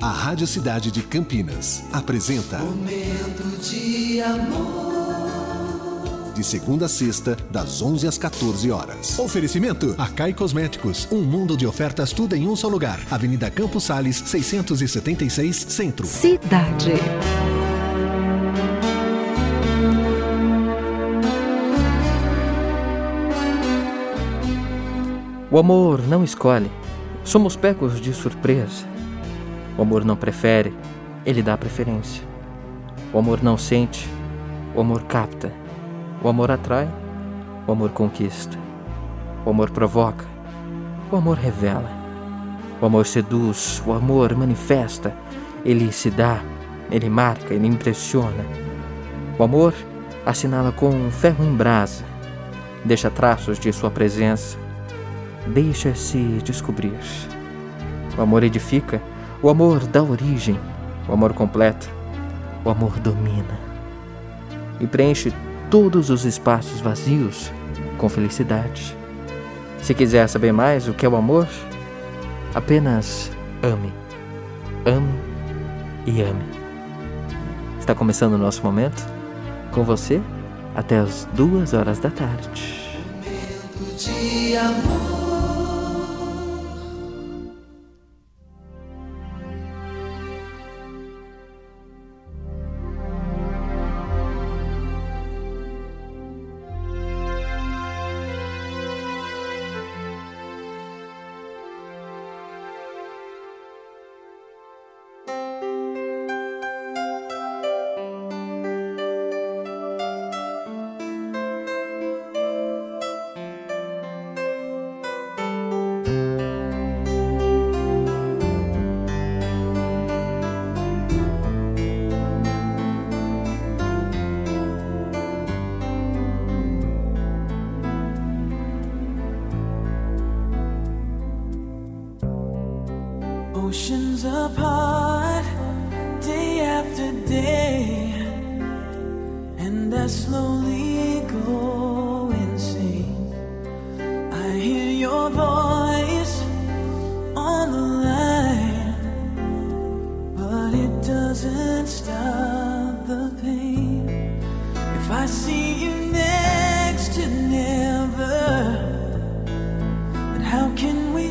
A Rádio Cidade de Campinas apresenta Momento de amor. De segunda a sexta, das 11 às 14 horas. Oferecimento Acai Cosméticos. Um mundo de ofertas, tudo em um só lugar. Avenida Campos Sales, 676, Centro. Cidade. O amor não escolhe. Somos pegos de surpresa. O amor não prefere, ele dá preferência. O amor não sente, o amor capta. O amor atrai, o amor conquista. O amor provoca, o amor revela. O amor seduz, o amor manifesta. Ele se dá, ele marca, ele impressiona. O amor assinala com um ferro em brasa, deixa traços de sua presença, deixa-se descobrir. O amor edifica, o amor dá origem, o amor completa, o amor domina e preenche todos os espaços vazios com felicidade. Se quiser saber mais o que é o amor, apenas ame, ame e ame. Está começando o nosso momento com você até as duas horas da tarde. Momento de amor. Oceans apart, day after day, and I slowly go insane. I hear your voice on the line, but it doesn't stop the pain. If I see you next to never, then how can we